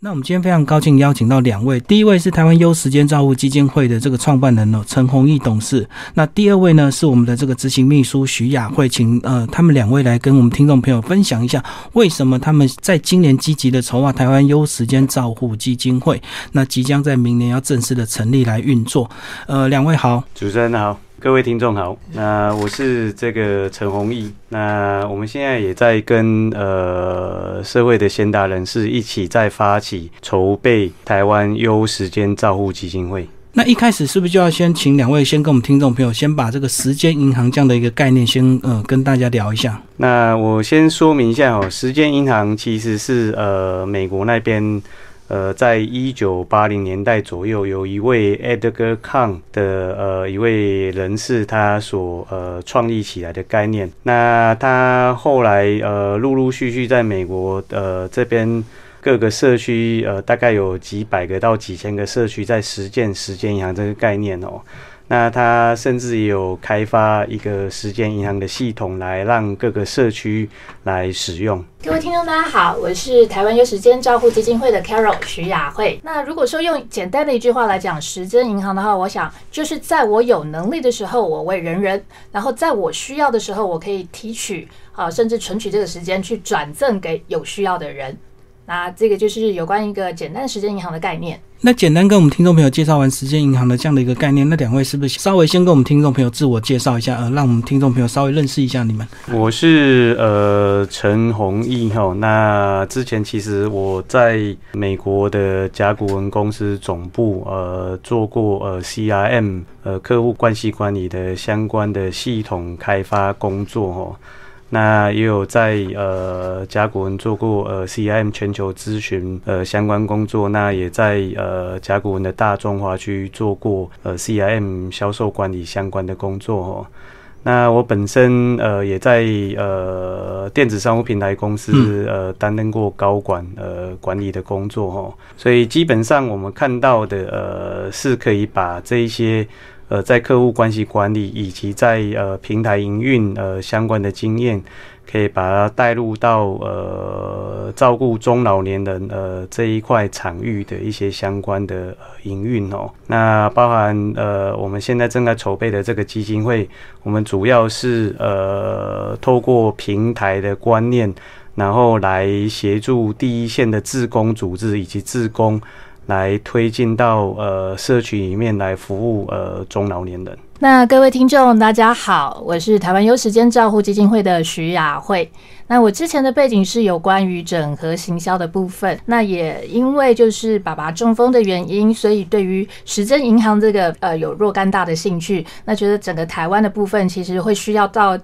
那我们今天非常高兴邀请到两位，第一位是台湾优时间照护基金会的这个创办人哦，陈宏毅董事。那第二位呢是我们的这个执行秘书徐雅慧，请呃他们两位来跟我们听众朋友分享一下，为什么他们在今年积极的筹划台湾优时间照护基金会，那即将在明年要正式的成立来运作。呃，两位好，主持人好。各位听众好，那我是这个陈宏毅，那我们现在也在跟呃社会的贤达人士一起在发起筹备台湾优时间照护基金会。那一开始是不是就要先请两位先跟我们听众朋友先把这个时间银行这样的一个概念先呃跟大家聊一下？那我先说明一下哦，时间银行其实是呃美国那边。呃，在一九八零年代左右，有一位 Edgar Kang 的呃一位人士，他所呃创立起来的概念。那他后来呃陆陆续续在美国呃这边各个社区呃大概有几百个到几千个社区在实践时间银行这个概念哦。那他甚至也有开发一个时间银行的系统，来让各个社区来使用。各位听众，大家好，我是台湾优时间照护基金会的 Carol 徐雅慧。那如果说用简单的一句话来讲，时间银行的话，我想就是在我有能力的时候，我为人人；然后在我需要的时候，我可以提取啊，甚至存取这个时间去转赠给有需要的人。那这个就是有关一个简单时间银行的概念。那简单跟我们听众朋友介绍完时间银行的这样的一个概念，那两位是不是稍微先跟我们听众朋友自我介绍一下，呃，让我们听众朋友稍微认识一下你们？我是呃陈宏毅哈，那之前其实我在美国的甲骨文公司总部呃做过呃 CRM 呃客户关系管理的相关的系统开发工作哈。那也有在呃甲骨文做过呃 CIM 全球咨询呃相关工作，那也在呃甲骨文的大中华区做过呃 CIM 销售管理相关的工作哦。那我本身呃也在呃电子商务平台公司呃担任过高管呃管理的工作哦，所以基本上我们看到的呃是可以把这一些。呃，在客户关系管理以及在呃平台营运呃相关的经验，可以把它带入到呃照顾中老年人呃这一块场域的一些相关的营运哦。那包含呃我们现在正在筹备的这个基金会，我们主要是呃透过平台的观念，然后来协助第一线的自工组织以及自工。来推进到呃社区里面来服务呃中老年人。那各位听众大家好，我是台湾优时间照护基金会的徐雅慧。那我之前的背景是有关于整合行销的部分。那也因为就是爸爸中风的原因，所以对于时间银行这个呃有若干大的兴趣。那觉得整个台湾的部分其实会需要到。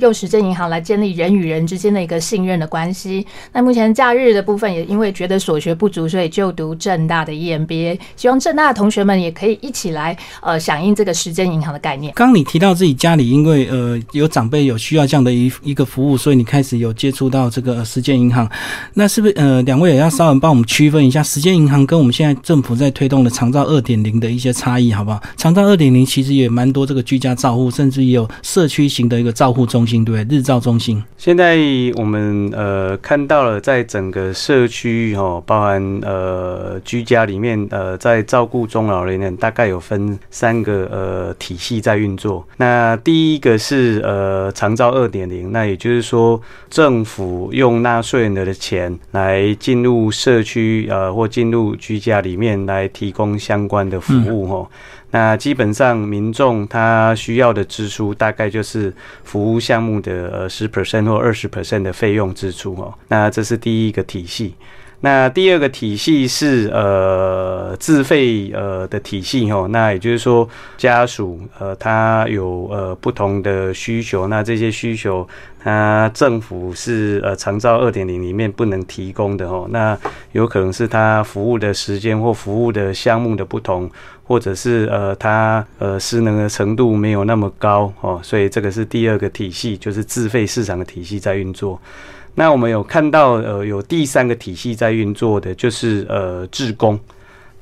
用时间银行来建立人与人之间的一个信任的关系。那目前假日的部分也因为觉得所学不足，所以就读正大的 EMBA。希望正大的同学们也可以一起来呃响应这个时间银行的概念。刚你提到自己家里因为呃有长辈有需要这样的一一个服务，所以你开始有接触到这个时间银行。那是不是呃两位也要稍微帮我们区分一下时间银行跟我们现在政府在推动的长照二点零的一些差异，好不好？长照二点零其实也蛮多这个居家照护，甚至也有社区型的一个照护。中心对日照中心，现在我们呃看到了，在整个社区哦，包含呃居家里面呃，在照顾中老年人，大概有分三个呃体系在运作。那第一个是呃长照二点零，那也就是说政府用纳税人的钱来进入社区呃或进入居家里面来提供相关的服务哦。那基本上民众他需要的支出大概就是服务项目的呃十 percent 或二十 percent 的费用支出哦。那这是第一个体系。那第二个体系是呃自费呃的体系哦。那也就是说家属呃他有呃不同的需求，那这些需求他政府是呃长照二点零里面不能提供的哦。那有可能是他服务的时间或服务的项目的不同。或者是呃，他呃失能的程度没有那么高哦，所以这个是第二个体系，就是自费市场的体系在运作。那我们有看到呃，有第三个体系在运作的，就是呃，志工。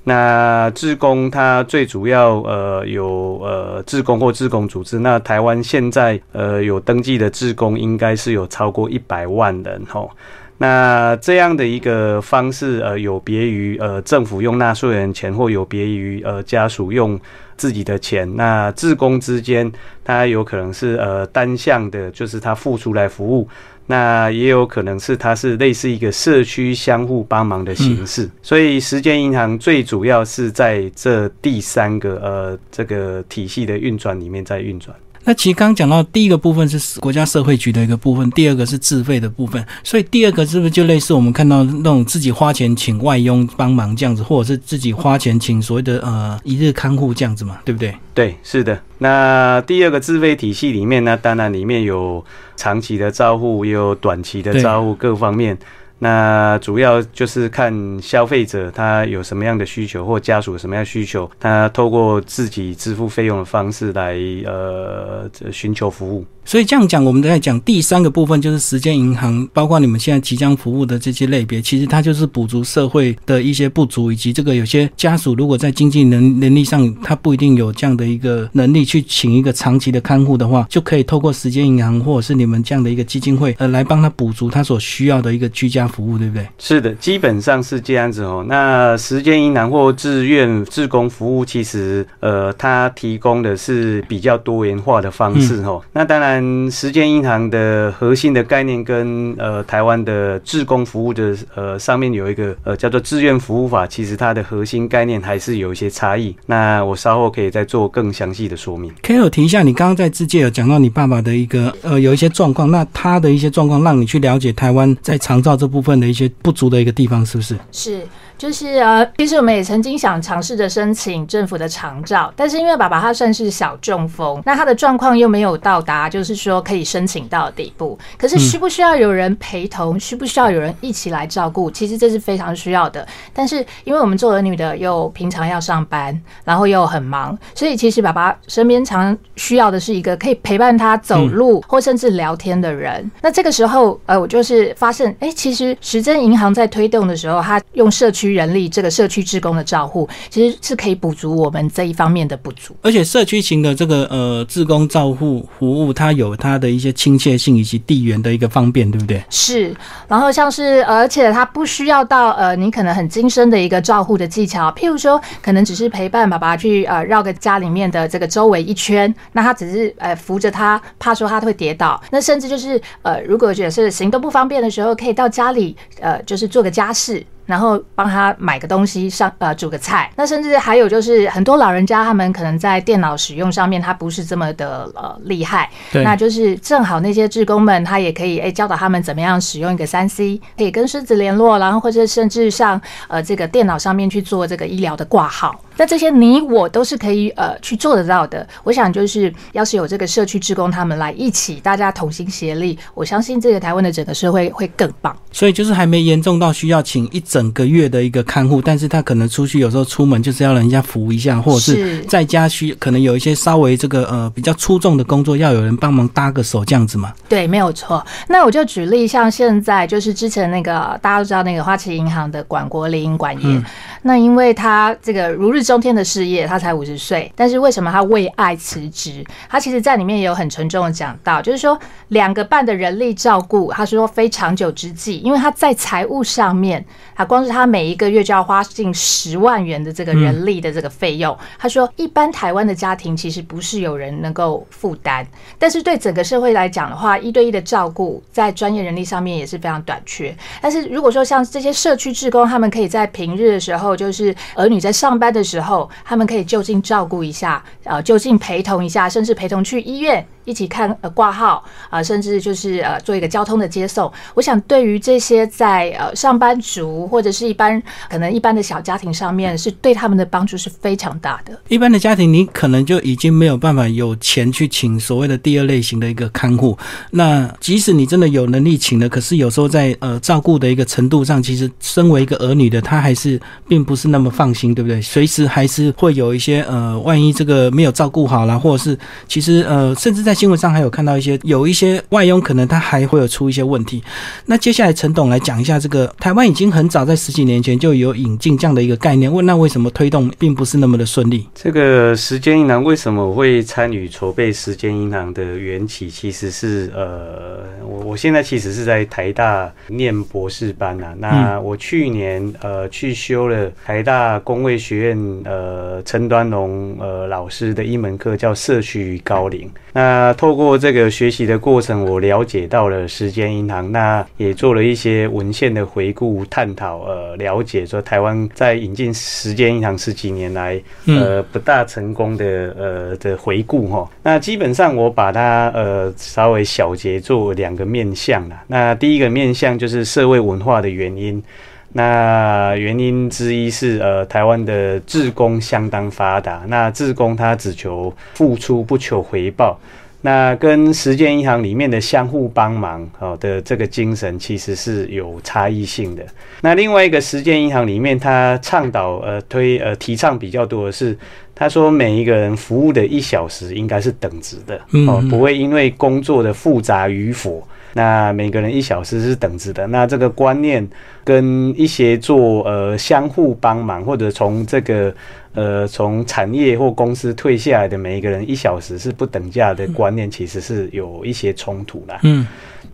那志工它最主要呃有呃志工或志工组织。那台湾现在呃有登记的志工应该是有超过一百万人吼。那这样的一个方式，呃，有别于呃政府用纳税人钱，或有别于呃家属用自己的钱。那志工之间，它有可能是呃单向的，就是他付出来服务。那也有可能是它是类似一个社区相互帮忙的形式。所以时间银行最主要是在这第三个呃这个体系的运转里面在运转。那其实刚刚讲到第一个部分是国家社会局的一个部分，第二个是自费的部分，所以第二个是不是就类似我们看到那种自己花钱请外佣帮忙这样子，或者是自己花钱请所谓的呃一日看护这样子嘛，对不对？对，是的。那第二个自费体系里面呢，当然里面有长期的照护，也有短期的照护，各方面。那主要就是看消费者他有什么样的需求，或家属什么样需求，他透过自己支付费用的方式来呃寻求服务。所以这样讲，我们在讲第三个部分，就是时间银行，包括你们现在即将服务的这些类别，其实它就是补足社会的一些不足，以及这个有些家属如果在经济能能力上，他不一定有这样的一个能力去请一个长期的看护的话，就可以透过时间银行或者是你们这样的一个基金会，呃，来帮他补足他所需要的一个居家服务，对不对？是的，基本上是这样子哦。那时间银行或志愿志工服务，其实呃，它提供的是比较多元化的方式哦。那当然。嗯，时间银行的核心的概念跟呃台湾的志工服务的呃上面有一个呃叫做志愿服务法，其实它的核心概念还是有一些差异。那我稍后可以再做更详细的说明。可以提一下，你刚刚在自介有讲到你爸爸的一个呃有一些状况，那他的一些状况让你去了解台湾在长照这部分的一些不足的一个地方，是不是？是。就是呃，其实我们也曾经想尝试着申请政府的长照，但是因为爸爸他算是小中风，那他的状况又没有到达，就是说可以申请到底部。可是需不需要有人陪同？需不需要有人一起来照顾？其实这是非常需要的。但是因为我们做儿女的又平常要上班，然后又很忙，所以其实爸爸身边常需要的是一个可以陪伴他走路或甚至聊天的人。那这个时候，呃，我就是发现，哎，其实时针银行在推动的时候，他用社区。人力这个社区职工的照护，其实是可以补足我们这一方面的不足。而且社区型的这个呃职工照护服务，它有它的一些亲切性以及地缘的一个方便，对不对？是。然后像是，而且它不需要到呃你可能很精深的一个照护的技巧，譬如说可能只是陪伴爸爸去呃绕个家里面的这个周围一圈，那他只是呃扶着他，怕说他会跌倒。那甚至就是呃如果觉得是行动不方便的时候，可以到家里呃就是做个家事。然后帮他买个东西上呃煮个菜，那甚至还有就是很多老人家他们可能在电脑使用上面他不是这么的呃厉害，那就是正好那些职工们他也可以哎教导他们怎么样使用一个三 C，可以跟狮子联络，然后或者甚至上呃这个电脑上面去做这个医疗的挂号。那这些你我都是可以呃去做得到的。我想就是要是有这个社区职工他们来一起，大家同心协力，我相信这个台湾的整个社会会更棒。所以就是还没严重到需要请一整个月的一个看护，但是他可能出去有时候出门就是要人家扶一下，或者是在家需可能有一些稍微这个呃比较出众的工作，要有人帮忙搭个手这样子嘛。对，没有错。那我就举例，像现在就是之前那个大家都知道那个花旗银行的管国林管业，那因为他这个如日。中天的事业，他才五十岁，但是为什么他为爱辞职？他其实在里面也有很沉重的讲到，就是说两个半的人力照顾，他说非长久之计，因为他在财务上面，他光是他每一个月就要花近十万元的这个人力的这个费用。他说，一般台湾的家庭其实不是有人能够负担，但是对整个社会来讲的话，一对一的照顾在专业人力上面也是非常短缺。但是如果说像这些社区职工，他们可以在平日的时候，就是儿女在上班的时候。他们可以就近照顾一下，呃，就近陪同一下，甚至陪同去医院。一起看呃挂号啊，甚至就是呃做一个交通的接送。我想对于这些在呃上班族或者是一般可能一般的小家庭上面，是对他们的帮助是非常大的。一般的家庭，你可能就已经没有办法有钱去请所谓的第二类型的一个看护。那即使你真的有能力请了，可是有时候在呃照顾的一个程度上，其实身为一个儿女的他还是并不是那么放心，对不对？随时还是会有一些呃，万一这个没有照顾好啦，或者是其实呃，甚至在新闻上还有看到一些有一些外佣，可能他还会有出一些问题。那接下来陈董来讲一下这个台湾已经很早在十几年前就有引进这样的一个概念，问那为什么推动并不是那么的顺利？这个时间银行为什么会参与筹备时间银行的缘起，其实是呃，我我现在其实是在台大念博士班呐。那我去年呃去修了台大工卫学院呃陈端龙呃老师的一门课，叫社区高龄。那透过这个学习的过程，我了解到了时间银行，那也做了一些文献的回顾探讨，呃，了解说台湾在引进时间银行十几年来，呃，不大成功的呃的回顾哈。那基本上我把它呃稍微小结做两个面向啦。那第一个面向就是社会文化的原因。那原因之一是，呃，台湾的志工相当发达。那志工他只求付出，不求回报。那跟时间银行里面的相互帮忙，哦的这个精神，其实是有差异性的。那另外一个时间银行里面，他倡导，呃，推，呃，提倡比较多的是，他说每一个人服务的一小时应该是等值的，哦，不会因为工作的复杂与否。那每个人一小时是等值的，那这个观念跟一些做呃相互帮忙，或者从这个呃从产业或公司退下来的每一个人一小时是不等价的观念，其实是有一些冲突啦。嗯，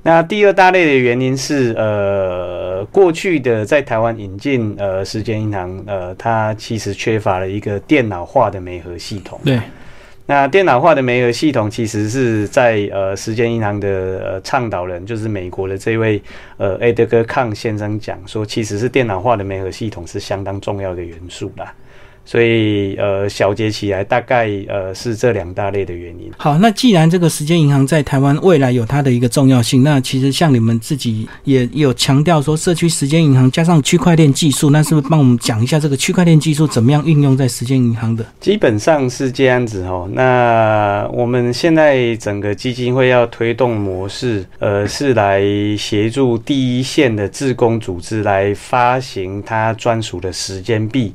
那第二大类的原因是呃过去的在台湾引进呃时间银行呃它其实缺乏了一个电脑化的媒合系统。对。那电脑化的媒合系统，其实是在呃时间银行的呃倡导人，就是美国的这位呃埃德哥康先生讲说，其实是电脑化的媒合系统是相当重要的元素啦。所以，呃，小结起来大概呃是这两大类的原因。好，那既然这个时间银行在台湾未来有它的一个重要性，那其实像你们自己也有强调说，社区时间银行加上区块链技术，那是不是帮我们讲一下这个区块链技术怎么样运用在时间银行的？基本上是这样子哦。那我们现在整个基金会要推动模式，呃，是来协助第一线的自工组织来发行它专属的时间币。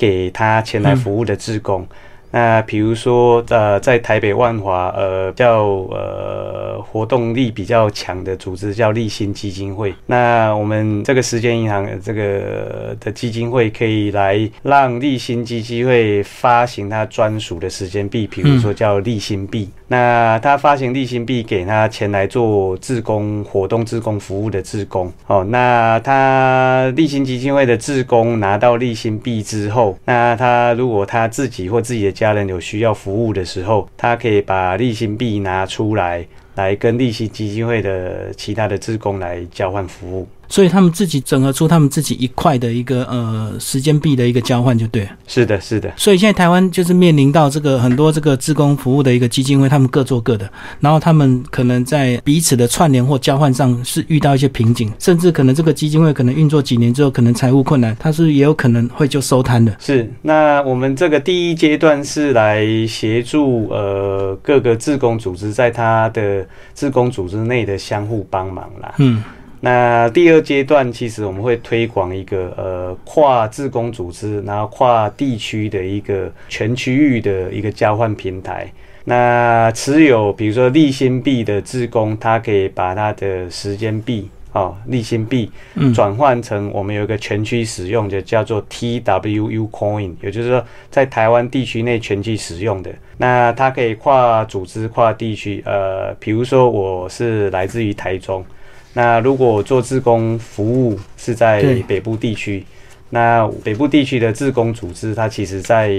给他前来服务的职工。那比如说，呃，在台北万华，呃，叫呃活动力比较强的组织叫立新基金会。那我们这个时间银行这个的基金会可以来让立新基金会发行它专属的时间币，比如说叫立新币。那他发行立新币给他前来做志工活动、志工服务的志工。哦，那他立新基金会的志工拿到立新币之后，那他如果他自己或自己的家人有需要服务的时候，他可以把利息币拿出来，来跟利息基金会的其他的职工来交换服务。所以他们自己整合出他们自己一块的一个呃时间币的一个交换就对。是的，是的。所以现在台湾就是面临到这个很多这个自工服务的一个基金会，他们各做各的，然后他们可能在彼此的串联或交换上是遇到一些瓶颈，甚至可能这个基金会可能运作几年之后，可能财务困难，它是也有可能会就收摊的。是。那我们这个第一阶段是来协助呃各个自工组织在他的自工组织内的相互帮忙啦。嗯。那第二阶段，其实我们会推广一个呃跨自工组织，然后跨地区的一个全区域的一个交换平台。那持有比如说立新币的自工，他可以把他的时间币哦立新币转换成我们有一个全区使用的叫做 TWU Coin，也就是说在台湾地区内全区使用的。那它可以跨组织、跨地区，呃，比如说我是来自于台中。那如果做自工服务是在北部地区，那北部地区的自工组织，它其实在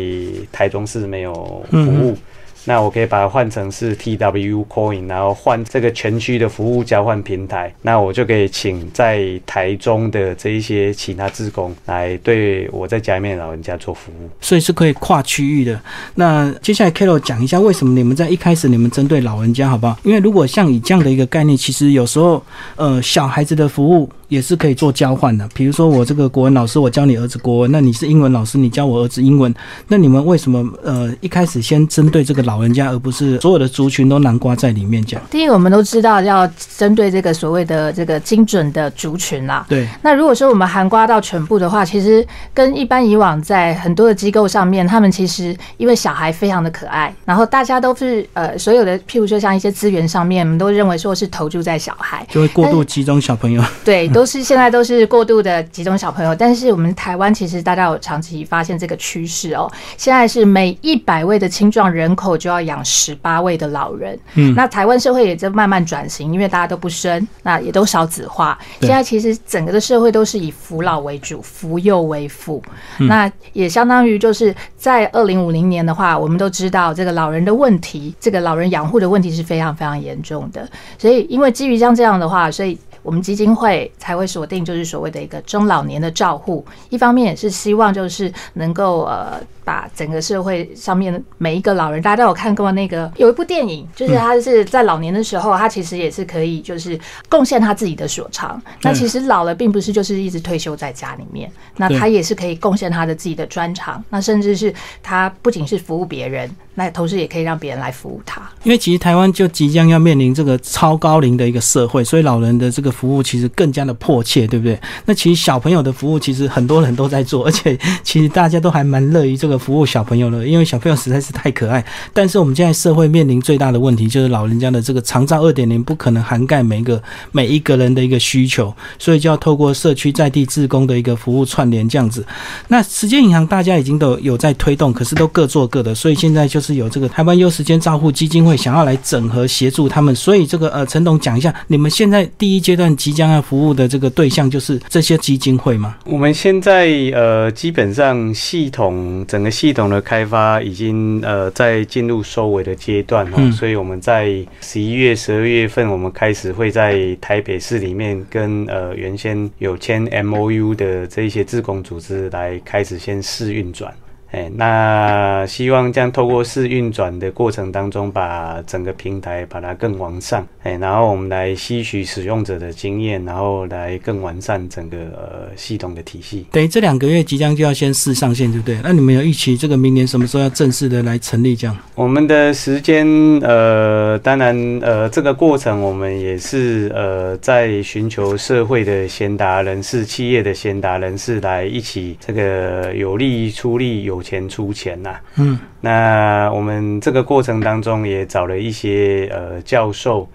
台中市没有服务。那我可以把它换成是 TW Coin，然后换这个全区的服务交换平台，那我就可以请在台中的这一些其他职工来对我在家里面老人家做服务，所以是可以跨区域的。那接下来 Carol 讲一下为什么你们在一开始你们针对老人家好不好？因为如果像以这样的一个概念，其实有时候呃小孩子的服务。也是可以做交换的，比如说我这个国文老师，我教你儿子国文，那你是英文老师，你教我儿子英文，那你们为什么呃一开始先针对这个老人家，而不是所有的族群都南瓜在里面讲。第一个，我们都知道要针对这个所谓的这个精准的族群啦。对。那如果说我们含瓜到全部的话，其实跟一般以往在很多的机构上面，他们其实因为小孩非常的可爱，然后大家都是呃所有的，譬如说像一些资源上面，我们都认为说是投注在小孩，就会过度集中小朋友。对，都是现在都是过度的集中小朋友。但是我们台湾其实大家有长期发现这个趋势哦，现在是每一百位的青壮人口就要养十八位的老人。嗯，那台湾社会也在慢慢转型，因为大家都不生，那也都少子化。现在其实整个的社会都是以扶老为主，扶幼为辅。那也相当于就是在二零五零年的话，我们都知道这个老人的问题，这个老人养护的问题是非常非常严重的。所以因为基于像这样的话，所以。我们基金会才会锁定，就是所谓的一个中老年的照护。一方面也是希望，就是能够呃，把整个社会上面每一个老人，大家都有看过那个有一部电影，就是他是在老年的时候，他其实也是可以就是贡献他自己的所长。那其实老了并不是就是一直退休在家里面，那他也是可以贡献他的自己的专长。那甚至是他不仅是服务别人。那同时也可以让别人来服务他，因为其实台湾就即将要面临这个超高龄的一个社会，所以老人的这个服务其实更加的迫切，对不对？那其实小朋友的服务其实很多人都在做，而且其实大家都还蛮乐于这个服务小朋友的，因为小朋友实在是太可爱。但是我们现在社会面临最大的问题就是老人家的这个长照二点零不可能涵盖每一个每一个人的一个需求，所以就要透过社区在地自工的一个服务串联这样子。那时间银行大家已经都有在推动，可是都各做各的，所以现在就。是有这个台湾优时间照护基金会想要来整合协助他们，所以这个呃，陈董讲一下，你们现在第一阶段即将要服务的这个对象就是这些基金会吗？我们现在呃，基本上系统整个系统的开发已经呃在进入收尾的阶段哦，所以我们在十一月、十二月份，我们开始会在台北市里面跟呃原先有签 M O U 的这一些自工组织来开始先试运转。哎，那希望这样透过试运转的过程当中，把整个平台把它更完善。哎，然后我们来吸取使用者的经验，然后来更完善整个呃系统的体系。等于这两个月即将就要先试上线，对不对？那你们有预期这个明年什么时候要正式的来成立？这样？我们的时间呃，当然呃，这个过程我们也是呃在寻求社会的贤达人士、企业的贤达人士来一起这个有力出力有。钱出钱呐，嗯，那我们这个过程当中也找了一些呃教授、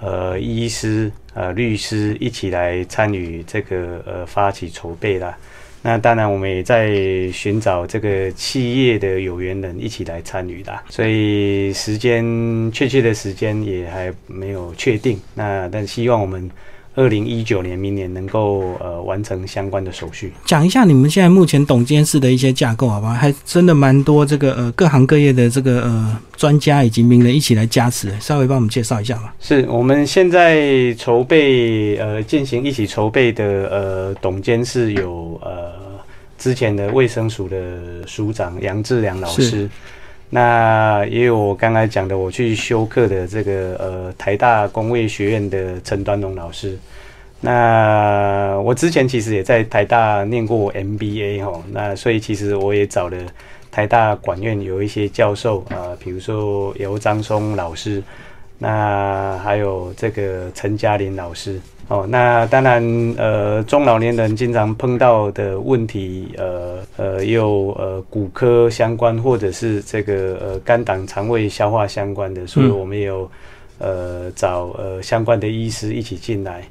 呃医师、呃律师一起来参与这个呃发起筹备啦。那当然我们也在寻找这个企业的有缘人一起来参与的，所以时间确切的时间也还没有确定。那但希望我们。二零一九年，明年能够呃完成相关的手续。讲一下你们现在目前董监事的一些架构，好吧？还真的蛮多这个呃各行各业的这个呃专家以及名人一起来加持，稍微帮我们介绍一下吧。是我们现在筹备呃进行一起筹备的呃董监事有呃之前的卫生署的署长杨志良老师。那也有我刚才讲的，我去修课的这个呃台大工卫学院的陈端龙老师。那我之前其实也在台大念过 MBA 哈，那所以其实我也找了台大管院有一些教授啊，比如说有张松老师，那还有这个陈嘉玲老师。哦，那当然，呃，中老年人经常碰到的问题，呃呃，有呃骨科相关，或者是这个呃肝胆肠胃消化相关的，所以我们有呃找呃相关的医师一起进来。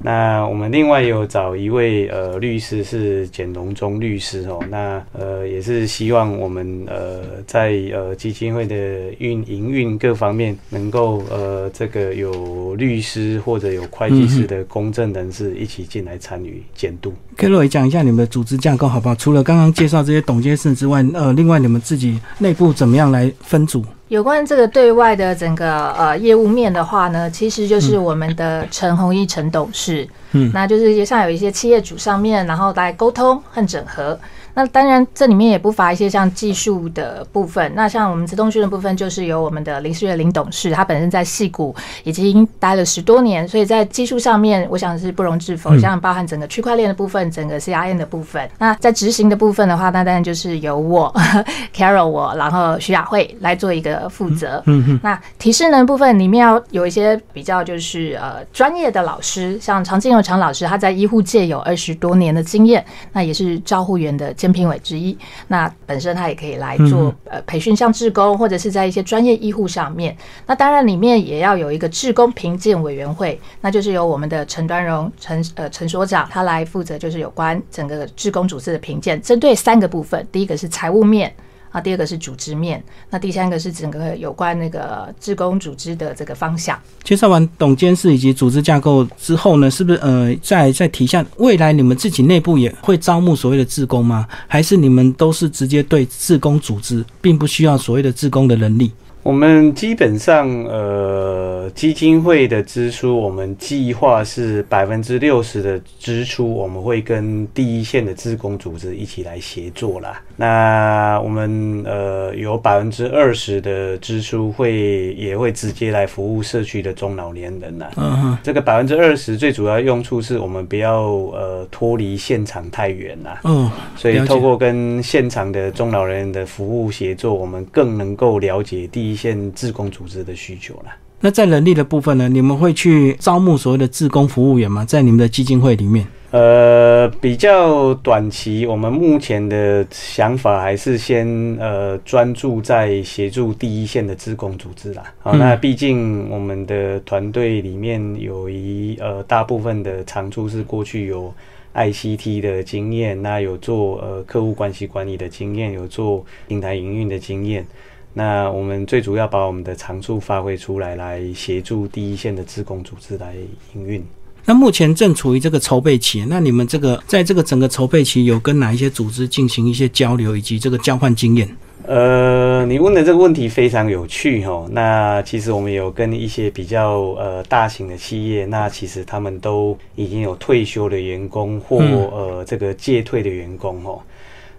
那我们另外有找一位呃律师是简龙忠律师哦，那呃也是希望我们呃在呃基金会的运营运各方面能够呃这个有律师或者有会计师的公证人士一起进来参与监督。可以讲一下你们的组织架构好不好？除了刚刚介绍这些董监事之外，呃，另外你们自己内部怎么样来分组？有关这个对外的整个呃业务面的话呢，其实就是我们的陈宏一陈董事，嗯，那就是像有一些企业主上面，然后来沟通和整合。那当然这里面也不乏一些像技术的部分。那像我们自动训练部分，就是由我们的林世月林董事，他本身在戏谷已经待了十多年，所以在技术上面，我想是不容置否。像包含整个区块链的部分，整个 CRM 的部分。那在执行的部分的话，那当然就是由我 Carol 我，然后徐雅慧来做一个负责。嗯嗯。那提示呢部分里面要有一些比较就是呃专业的老师，像常进友常老师，他在医护界有二十多年的经验，那也是照护员的监评委之一。那本身他也可以来做呃培训，像志工或者是在一些专业医护上面。那当然里面也要有一个志工评鉴委员会，那就是由我们的陈端荣陈呃陈所长他来负责，就是有关整个志工组织的评鉴，针对三个部分，第一个是财务面。啊，第二个是组织面，那第三个是整个有关那个职工组织的这个方向。介绍完董监事以及组织架构之后呢，是不是呃，再再提一下，未来你们自己内部也会招募所谓的职工吗？还是你们都是直接对职工组织，并不需要所谓的职工的能力？我们基本上，呃，基金会的支出，我们计划是百分之六十的支出，我们会跟第一线的自工组织一起来协作啦。那我们呃有百分之二十的支出会也会直接来服务社区的中老年人呐。嗯这个百分之二十最主要用处是我们不要呃脱离现场太远呐。嗯。所以透过跟现场的中老年人的服务协作，我们更能够了解第一。线自工组织的需求了。那在人力的部分呢？你们会去招募所谓的自工服务员吗？在你们的基金会里面？呃，比较短期，我们目前的想法还是先呃专注在协助第一线的自工组织啦。好，那毕竟我们的团队里面有一呃大部分的长处是过去有 ICT 的经验，那有做呃客户关系管理的经验，有做平台营运的经验。那我们最主要把我们的长处发挥出来，来协助第一线的自工组织来营运。那目前正处于这个筹备期，那你们这个在这个整个筹备期有跟哪一些组织进行一些交流，以及这个交换经验？呃，你问的这个问题非常有趣哦。那其实我们有跟一些比较呃大型的企业，那其实他们都已经有退休的员工或呃这个借退的员工哦。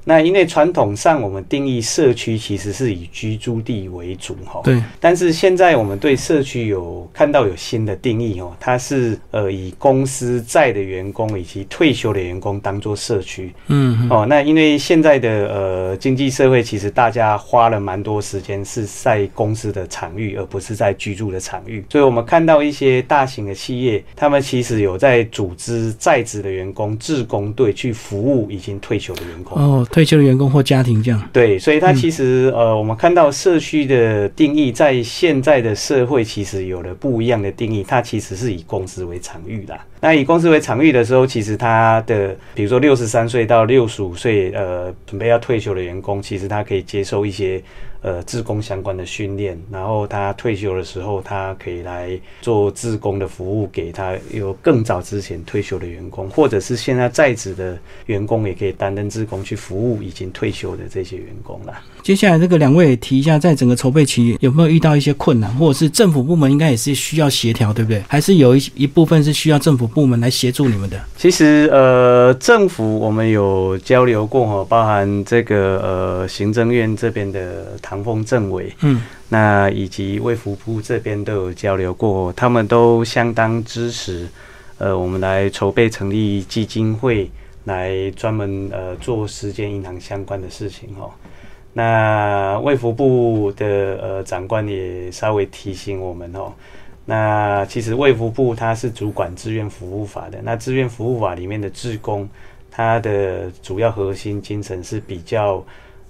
那因为传统上我们定义社区其实是以居住地为主哈，对。但是现在我们对社区有看到有新的定义哦，它是呃以公司在的员工以及退休的员工当做社区，嗯哦。那因为现在的呃经济社会，其实大家花了蛮多时间是在公司的场域，而不是在居住的场域，所以我们看到一些大型的企业，他们其实有在组织在职的员工志工队去服务已经退休的员工哦。退休的员工或家庭这样，对，所以它其实呃，我们看到社区的定义在现在的社会其实有了不一样的定义，它其实是以公司为场域啦。那以公司为场域的时候，其实他的比如说六十三岁到六十五岁，呃，准备要退休的员工，其实他可以接受一些。呃，自工相关的训练，然后他退休的时候，他可以来做自工的服务，给他有更早之前退休的员工，或者是现在在职的员工，也可以担任自工去服务已经退休的这些员工啦。接下来这个两位提一下，在整个筹备期有没有遇到一些困难，或者是政府部门应该也是需要协调，对不对？还是有一一部分是需要政府部门来协助你们的？其实呃，政府我们有交流过哈，包含这个呃行政院这边的。唐风政委，嗯，那以及卫福部这边都有交流过，他们都相当支持，呃，我们来筹备成立基金会，来专门呃做时间银行相关的事情哦。那卫福部的呃长官也稍微提醒我们哦，那其实卫福部它是主管志愿服务法的，那志愿服务法里面的志工，它的主要核心精神是比较。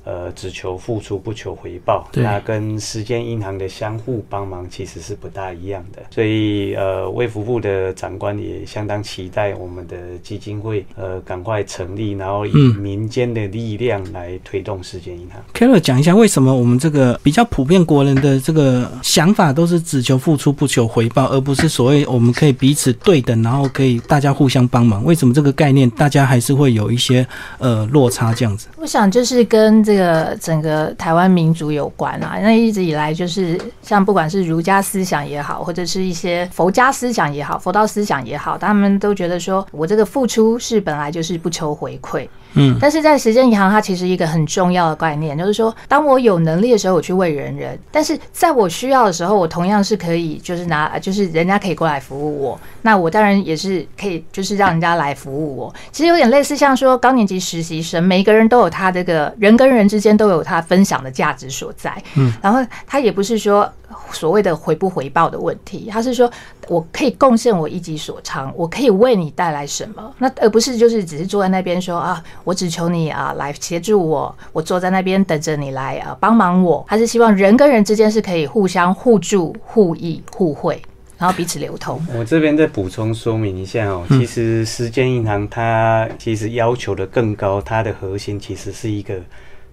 呃，只求付出不求回报，那跟时间银行的相互帮忙其实是不大一样的。所以，呃，卫福部的长官也相当期待我们的基金会，呃，赶快成立，然后以民间的力量来推动时间银行。Carol 讲一下，为什么我们这个比较普遍国人的这个想法都是只求付出不求回报，而不是所谓我们可以彼此对等，然后可以大家互相帮忙？为什么这个概念大家还是会有一些呃落差这样子？我想就是跟这个。整个台湾民族有关啊，那一直以来就是像不管是儒家思想也好，或者是一些佛家思想也好，佛道思想也好，他们都觉得说我这个付出是本来就是不求回馈。嗯，但是在时间银行，它其实一个很重要的概念，就是说，当我有能力的时候，我去为人人；但是在我需要的时候，我同样是可以，就是拿，就是人家可以过来服务我。那我当然也是可以，就是让人家来服务我。其实有点类似，像说高年级实习生，每一个人都有他这个人跟人之间都有他分享的价值所在。嗯，然后他也不是说所谓的回不回报的问题，他是说我可以贡献我一己所长，我可以为你带来什么，那而不是就是只是坐在那边说啊，我只求你啊来协助我，我坐在那边等着你来啊帮忙我。他是希望人跟人之间是可以互相互助、互益、互惠。然后彼此流通。我这边再补充说明一下哦，其实时间银行它其实要求的更高，它的核心其实是一个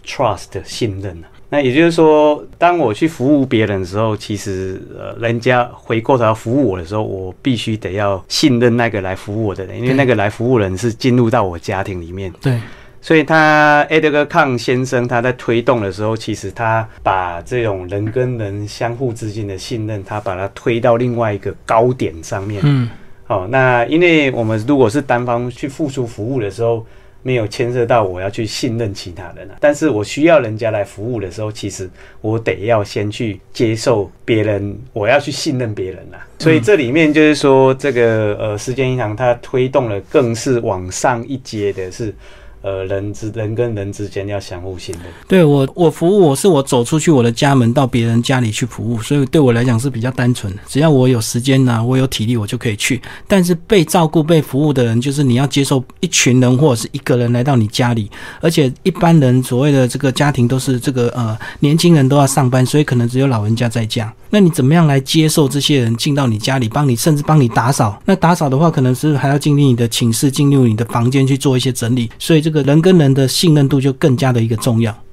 trust 信任那也就是说，当我去服务别人的时候，其实呃，人家回过头要服务我的时候，我必须得要信任那个来服务我的人，因为那个来服务人是进入到我家庭里面。对。所以他 Edgar 康先生他在推动的时候，其实他把这种人跟人相互之间的信任，他把它推到另外一个高点上面。嗯，好，那因为我们如果是单方去付出服务的时候，没有牵涉到我要去信任其他人啊，但是我需要人家来服务的时候，其实我得要先去接受别人，我要去信任别人啊。所以这里面就是说，这个呃，时间银行它推动了更是往上一阶的是。呃，人之人跟人之间要相互信任。对我，我服务我是我走出去我的家门到别人家里去服务，所以对我来讲是比较单纯的。只要我有时间呢，我有体力，我就可以去。但是被照顾、被服务的人，就是你要接受一群人或者是一个人来到你家里，而且一般人所谓的这个家庭都是这个呃年轻人都要上班，所以可能只有老人家在家。那你怎么样来接受这些人进到你家里，帮你甚至帮你打扫？那打扫的话，可能是还要进入你的寝室，进入你的房间去做一些整理。所以这个人跟人的信任度就更加的一个重要。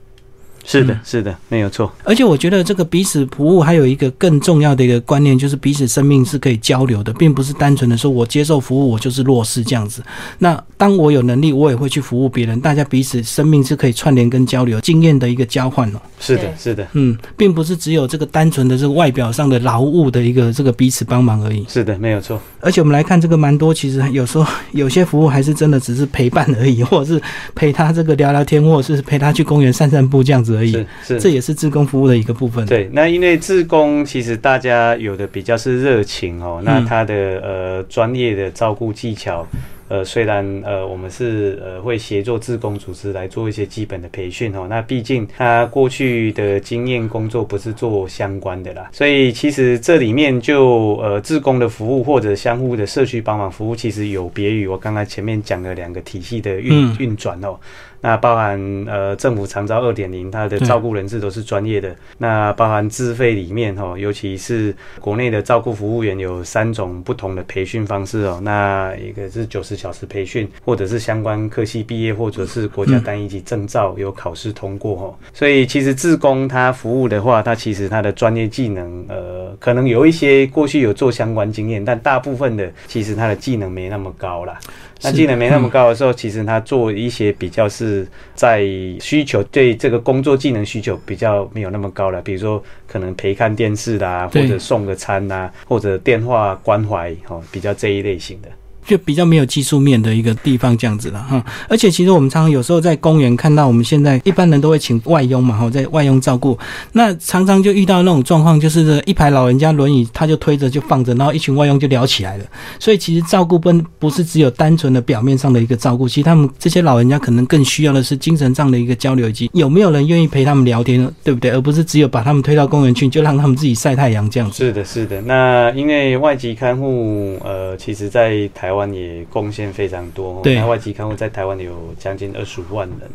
是的，是的，没有错。而且我觉得这个彼此服务还有一个更重要的一个观念，就是彼此生命是可以交流的，并不是单纯的说我接受服务，我就是弱势这样子。那当我有能力，我也会去服务别人，大家彼此生命是可以串联跟交流，经验的一个交换哦。是的，是的，嗯，并不是只有这个单纯的这个外表上的劳务的一个这个彼此帮忙而已。是的，没有错。而且我们来看这个蛮多，其实有时候有些服务还是真的只是陪伴而已，或者是陪他这个聊聊天，或者是陪他去公园散散步这样子而已。是是，这也是自工服务的一个部分。对，那因为自工其实大家有的比较是热情哦，那他的呃专业的照顾技巧。呃，虽然呃，我们是呃会协作自工组织来做一些基本的培训哦，那毕竟他过去的经验工作不是做相关的啦，所以其实这里面就呃自工的服务或者相互的社区帮忙服务，其实有别于我刚才前面讲的两个体系的运运转哦。那包含呃政府长招二点零，它的照顾人士都是专业的。那包含自费里面哈，尤其是国内的照顾服务员有三种不同的培训方式哦。那一个是九十小时培训，或者是相关科系毕业，或者是国家单一级证照有考试通过哈。所以其实自工他服务的话，他其实他的专业技能呃，可能有一些过去有做相关经验，但大部分的其实他的技能没那么高啦。那技能没那么高的时候，其实他做一些比较是在需求对这个工作技能需求比较没有那么高了，比如说可能陪看电视啦，或者送个餐呐，或者电话关怀，哦，比较这一类型的。就比较没有技术面的一个地方这样子了哈，而且其实我们常常有时候在公园看到，我们现在一般人都会请外佣嘛哈，在外佣照顾，那常常就遇到那种状况，就是一排老人家轮椅他就推着就放着，然后一群外佣就聊起来了。所以其实照顾不不是只有单纯的表面上的一个照顾，其实他们这些老人家可能更需要的是精神上的一个交流，以及有没有人愿意陪他们聊天，对不对？而不是只有把他们推到公园去，就让他们自己晒太阳这样子。是的，是的。那因为外籍看护，呃，其实在台台湾也贡献非常多，那外籍看护在台湾有将近二十五万人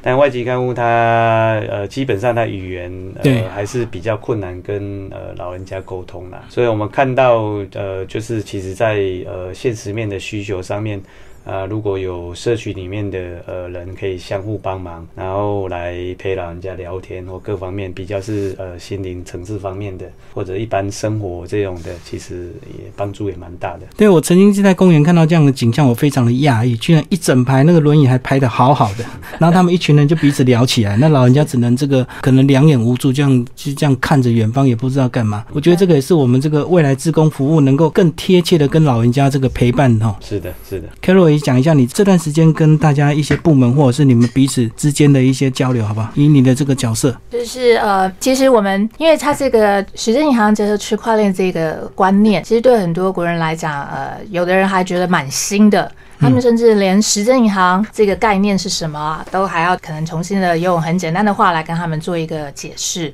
但外籍看护他呃基本上他语言呃还是比较困难跟呃老人家沟通啦，所以我们看到呃就是其实在呃现实面的需求上面。啊，如果有社区里面的呃人可以相互帮忙，然后来陪老人家聊天或各方面比较是呃心灵层次方面的，或者一般生活这种的，其实也帮助也蛮大的。对我曾经是在公园看到这样的景象，我非常的讶异，居然一整排那个轮椅还排的好好的，然后他们一群人就彼此聊起来，那老人家只能这个可能两眼无助，这样就这样看着远方，也不知道干嘛。我觉得这个也是我们这个未来职工服务能够更贴切的跟老人家这个陪伴哈。是的，是的，Carol。微讲一下你这段时间跟大家一些部门或者是你们彼此之间的一些交流，好不好？以你的这个角色，就是呃，其实我们因为它这个时间银行结合区块链这个观念，其实对很多国人来讲，呃，有的人还觉得蛮新的。他们甚至连时间银行这个概念是什么，啊都还要可能重新的用很简单的话来跟他们做一个解释。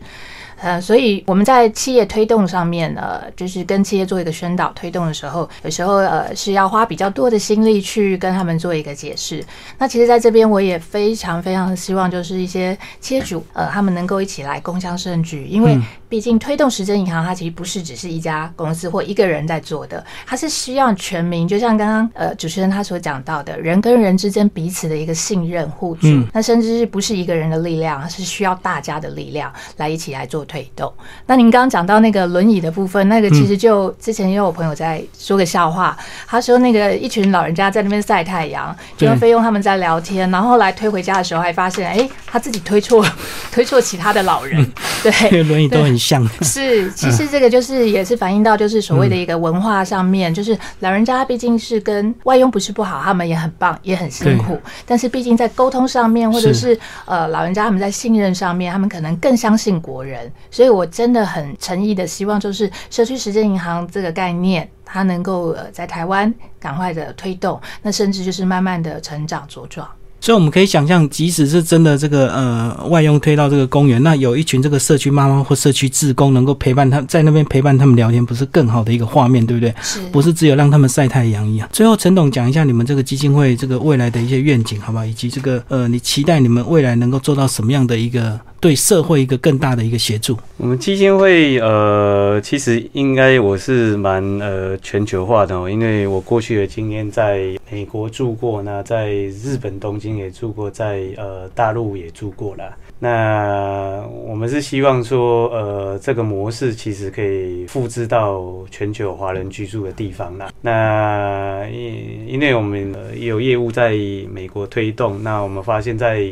呃，所以我们在企业推动上面，呢，就是跟企业做一个宣导推动的时候，有时候呃是要花比较多的心力去跟他们做一个解释。那其实在这边我也非常非常希望，就是一些企业主，呃，他们能够一起来共襄盛举，因为毕竟推动时间银行，它其实不是只是一家公司或一个人在做的，它是需要全民，就像刚刚呃主持人他所讲到的，人跟人之间彼此的一个信任互助，那甚至是不是一个人的力量，是需要大家的力量来一起来做。推动。那您刚刚讲到那个轮椅的部分，那个其实就之前也有朋友在说个笑话，他说那个一群老人家在那边晒太阳，就跟菲佣他们在聊天，然后来推回家的时候，还发现哎，他自己推错推错其他的老人，对，轮椅都很像。是，其实这个就是也是反映到就是所谓的一个文化上面，就是老人家毕竟是跟外佣不是不好，他们也很棒，也很辛苦，但是毕竟在沟通上面，或者是呃老人家他们在信任上面，他们可能更相信国人。所以，我真的很诚意的希望，就是社区时间银行这个概念，它能够呃在台湾赶快的推动，那甚至就是慢慢的成长茁壮。所以我们可以想象，即使是真的这个呃外佣推到这个公园，那有一群这个社区妈妈或社区志工能够陪伴他，在那边陪伴他们聊天，不是更好的一个画面，对不对？是，不是只有让他们晒太阳一样？最后，陈董讲一下你们这个基金会这个未来的一些愿景，好不好？以及这个呃，你期待你们未来能够做到什么样的一个？对社会一个更大的一个协助。我们基金会呃，其实应该我是蛮呃全球化的哦，因为我过去的经验在美国住过，那在日本东京也住过，在呃大陆也住过了。那我们是希望说，呃，这个模式其实可以复制到全球华人居住的地方啦。那因因为我们有业务在美国推动，那我们发现在。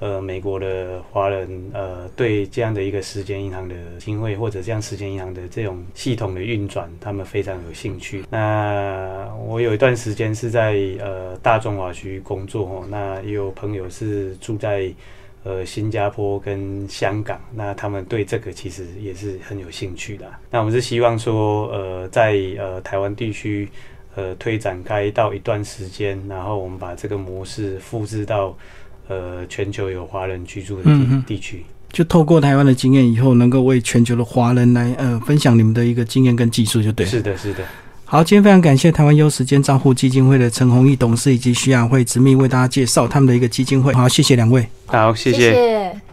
呃，美国的华人呃，对这样的一个时间银行的机会，或者这样时间银行的这种系统的运转，他们非常有兴趣。那我有一段时间是在呃大中华区工作哦，那也有朋友是住在呃新加坡跟香港，那他们对这个其实也是很有兴趣的。那我们是希望说，呃，在呃台湾地区呃推展开到一段时间，然后我们把这个模式复制到。呃，全球有华人居住的地地区，就透过台湾的经验，以后能够为全球的华人来呃分享你们的一个经验跟技术，就对。是的，是的。好，今天非常感谢台湾优时间账户基金会的陈宏毅董事以及徐雅慧执秘为大家介绍他们的一个基金会。好，谢谢两位。好，谢谢。